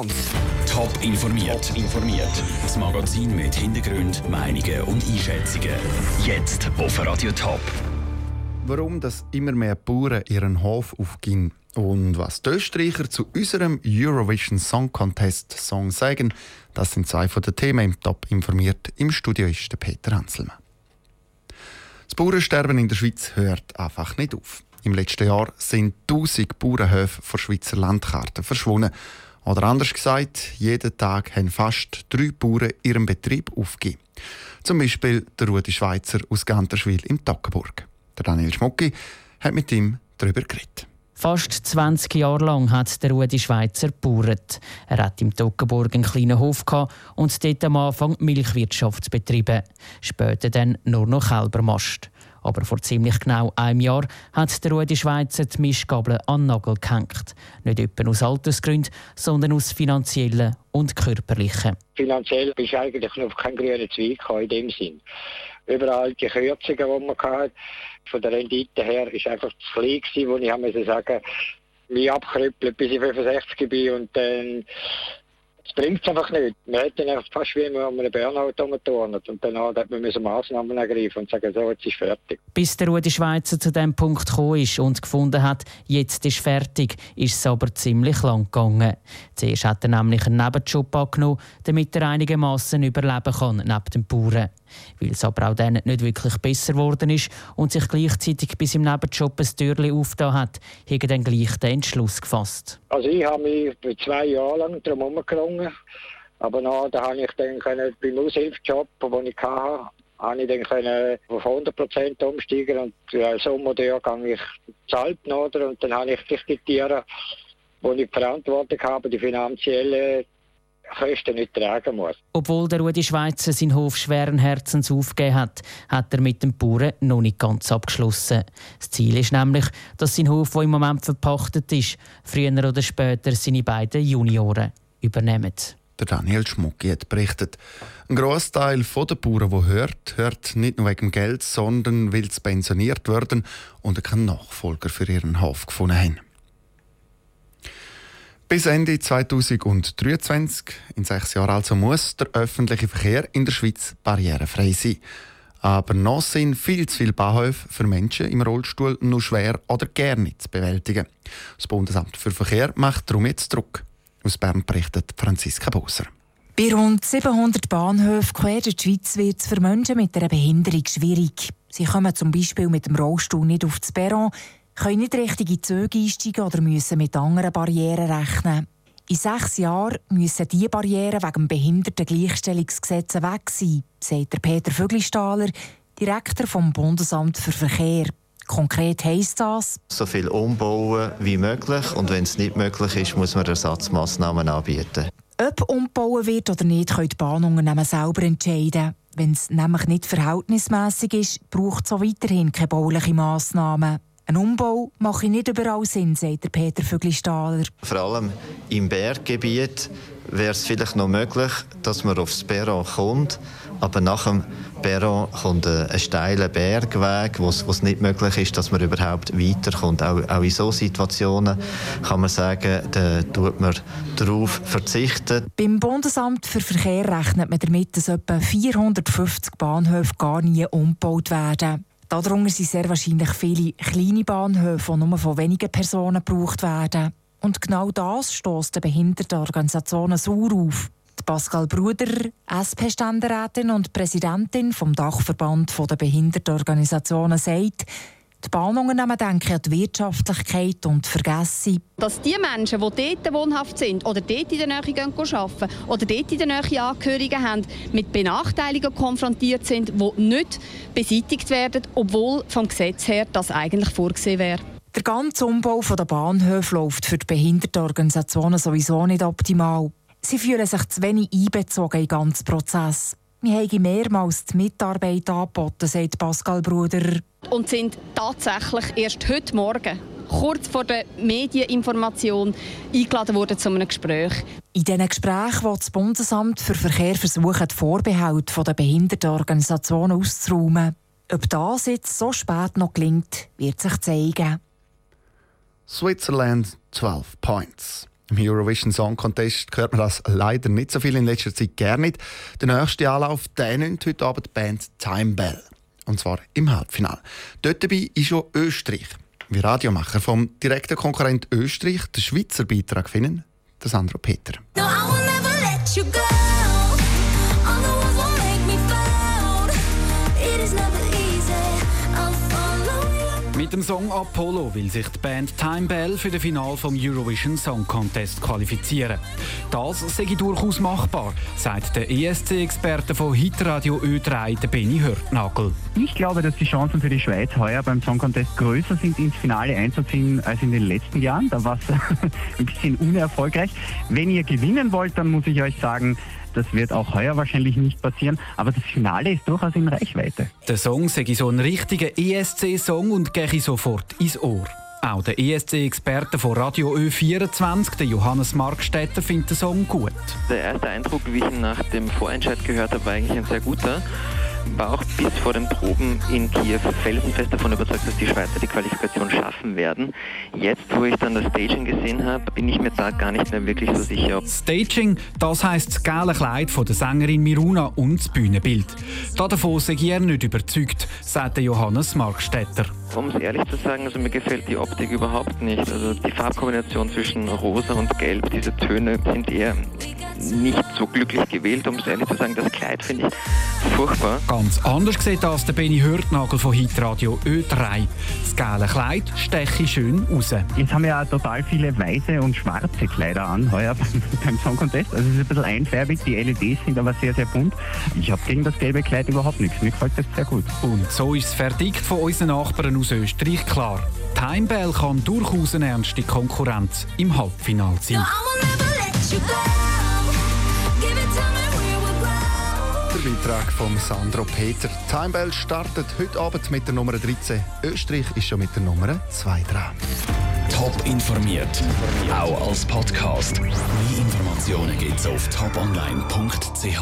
Top informiert. Top informiert. Das Magazin mit Hintergrund, Meinungen und Einschätzungen. Jetzt auf Radio Top. Warum das immer mehr Bauern ihren Hof aufgehen und was die Österreicher zu unserem Eurovision Song Contest Song sagen, das sind zwei von den Themen im Top informiert. Im Studio ist der Peter Hanselmann. Das Bauernsterben in der Schweiz hört einfach nicht auf. Im letzten Jahr sind 1000 Bauernhöfe von Schweizer Landkarten verschwunden. Oder anders gesagt, jeden Tag haben fast drei Bauern ihren Betrieb aufgegeben. Zum Beispiel der Rudi Schweizer aus Ganterschwil im Toggenburg. Der Daniel Schmucki hat mit ihm darüber geredet. Fast 20 Jahre lang hat der Rudi Schweizer gebaut. Er hat im Toggenburg einen kleinen Hof und dort am Anfang Milchwirtschaft betrieben. Später dann nur noch Kälbermast. Aber vor ziemlich genau einem Jahr hat der Rudi Schweizer die Mischgabel an den Nagel gehängt. Nicht etwa aus Altersgründen, sondern aus finanziellen und körperlichen. Finanziell bist du eigentlich noch kein grüner Zweig in dem Sinn. Überall die Kürzungen, die man hatte, von der Rendite her, ist einfach zu klein gewesen, wo ich sagen, mich abkrüppelt, bis ich 65 bin und dann es bringt einfach nicht. Man hätte dann fast wie wenn man einen Burnout umturnt und dann hat man Massnahmen ergreifen und sagen, so, jetzt ist fertig. Bis der Rudi Schweizer zu dem Punkt gekommen ist und gefunden hat, jetzt ist fertig, ist es aber ziemlich lang gegangen. Zuerst hat er nämlich einen Nebenjob angenommen, damit er einigermaßen überleben kann neben den Bauern. Weil es aber auch dann nicht wirklich besser geworden ist und sich gleichzeitig bis im Nebenjob ein Türchen aufgetan hat, er dann gleich den Entschluss gefasst. Also ich habe mich zwei Jahre lang darum herumgerungen, aber dann da habe ich dann können, beim Aushilfsjob, den ich hatte, habe ich dann können auf 100% umsteigen und ja, Sommer gehe ich zahlt oder und dann habe ich die Tiere, wo ich die Verantwortung habe, die finanzielle Kosten nicht tragen muss. Obwohl der Rudi Schweizer seinen Hof schweren Herzens aufgegeben hat, hat er mit dem Bauern noch nicht ganz abgeschlossen. Das Ziel ist nämlich, dass sein Hof, der im Moment verpachtet ist, früher oder später seine beiden Junioren übernehmen. Der Daniel Schmucki hat berichtet. Ein Großteil der Bauern, der hört, hört nicht nur wegen Geld, sondern weil sie pensioniert werden und keinen Nachfolger für ihren Hof gefunden haben. Bis Ende 2023, in sechs Jahren also, muss der öffentliche Verkehr in der Schweiz barrierefrei sein. Aber noch sind viel zu viele Bahnhöfe für Menschen im Rollstuhl nur schwer oder gar nicht zu bewältigen. Das Bundesamt für Verkehr macht darum jetzt Druck. Aus Bern berichtet Franziska Boser. Bei rund 700 Bahnhöfen quer durch die Schweiz wird es für Menschen mit einer Behinderung schwierig. Sie kommen zum Beispiel mit dem Rollstuhl nicht auf das Perron, können nicht richtige Züge einsteigen oder müssen mit anderen Barrieren rechnen. In sechs Jahren müssen diese Barrieren wegen dem Behindertengleichstellungsgesetz weg sein, sagt Peter Vöglistaler, Direktor vom Bundesamt für Verkehr. Konkret heisst das? So viel umbauen wie möglich und wenn es nicht möglich ist, muss man Ersatzmaßnahmen anbieten. Ob umbauen wird oder nicht, können die Bahnunternehmen selber entscheiden. Wenn es nämlich nicht verhältnismäßig ist, braucht es auch weiterhin keine baulichen Massnahmen. Ein Umbau mache nicht überall Sinn, sagt Peter Vögli-Stahler. Vor allem im Berggebiet wäre es vielleicht noch möglich, dass man aufs Perron kommt, aber nach dem Perron kommt ein, steiler Bergweg, wo es nicht möglich ist, dass man überhaupt weiterkommt. Auch, auch in solchen Situationen kann man sagen, da tut man darauf verzichten. Beim Bundesamt für Verkehr rechnet man damit, dass etwa 450 Bahnhöfe gar nie umgebaut werden. Darunter sind sehr wahrscheinlich viele kleine Bahnhöfe, die nur von wenigen Personen gebraucht werden. Und genau das stößt den Behindertenorganisationen sauer auf. Die Pascal Bruder, SP-Ständerätin und Präsidentin vom Dachverband der Behindertenorganisationen, sagt, die Bahnunternehmen denken an die Wirtschaftlichkeit und vergessen. Dass die Menschen, die dort wohnhaft sind oder dort in der Nähe arbeiten oder dort in der Nähe Angehörige haben, mit Benachteiligungen konfrontiert sind, die nicht beseitigt werden, obwohl vom Gesetz her das eigentlich vorgesehen wäre. Der ganze Umbau der Bahnhöfe läuft für die Behindertenorganisationen sowieso nicht optimal. Sie fühlen sich zu wenig einbezogen in den ganzen Prozess. Wir haben mehrmals die Mitarbeit angeboten, sagt Pascal Bruder. Und sind tatsächlich erst heute Morgen, kurz vor der Medieninformation, eingeladen worden zu einem Gespräch. In diesen Gesprächen will das Bundesamt für Verkehr versuchen, die Vorbehalte der Behindertenorganisationen auszuräumen. Ob das jetzt so spät noch gelingt, wird sich zeigen. Switzerland 12 Points. Im Eurovision Song Contest hört man das leider nicht so viel in letzter Zeit gerne nicht. Der nächste Anlauf der nimmt heute Abend die Band Time Bell. Und zwar im Halbfinale. Dort dabei ist auch Österreich. Wie Radiomacher vom direkten Konkurrent Österreich den Schweizer Beitrag finden, der Sandro Peter. No, Mit dem Song Apollo will sich die Band Time Bell für das Finale vom Eurovision Song Contest qualifizieren. Das sei durchaus machbar, sagt der ESC-Experte von Hitradio Ö3, der Benny Hörtnagel. Ich glaube, dass die Chancen für die Schweiz heuer beim Song Contest größer sind, ins Finale einzuziehen als in den letzten Jahren. Da war es ein bisschen unerfolgreich. Wenn ihr gewinnen wollt, dann muss ich euch sagen, das wird auch heuer wahrscheinlich nicht passieren, aber das Finale ist durchaus in Reichweite. Der Song sei so ein richtiger ESC-Song und gehe sofort ins Ohr. Auch der ESC-Experte von Radio Ö24, der Johannes Markstätter, findet den Song gut. Der erste Eindruck, wie ich ihn nach dem Vorentscheid gehört habe, war eigentlich ein sehr guter war auch bis vor den Proben in Kiew felsenfest davon überzeugt, dass die Schweizer die Qualifikation schaffen werden. Jetzt, wo ich dann das Staging gesehen habe, bin ich mir da gar nicht mehr wirklich so sicher. Staging, das heisst das gelbe Kleid von der Sängerin Miruna und das Bühnenbild. Davon sei er nicht überzeugt, sagt Johannes Markstetter. Um es ehrlich zu sagen, also mir gefällt die Optik überhaupt nicht. Also die Farbkombination zwischen rosa und gelb, diese Töne sind eher nicht so glücklich gewählt, um es ehrlich zu sagen. Das Kleid finde ich furchtbar. Ganz anders sieht das der Benny Hörtnagel von Hitradio Ö3. Das gelbe Kleid steche schön raus. Jetzt haben wir ja total viele weiße und schwarze Kleider an, heuer beim Song Contest. Also es ist ein bisschen einfärbig, die LEDs sind aber sehr, sehr bunt. Ich habe gegen das gelbe Kleid überhaupt nichts. Mir gefällt das sehr gut. Und so ist das Verdikt von unseren Nachbarn aus Österreich klar. Timebell kann durchaus eine ernste Konkurrenz im Halbfinale sein. No, Der Beitrag von Sandro Peter. Timebell startet heute Abend mit der Nummer 13. Österreich ist schon mit der Nummer 2 dran. Top informiert, auch als Podcast. Mehr Informationen gibt's auf toponline.ch.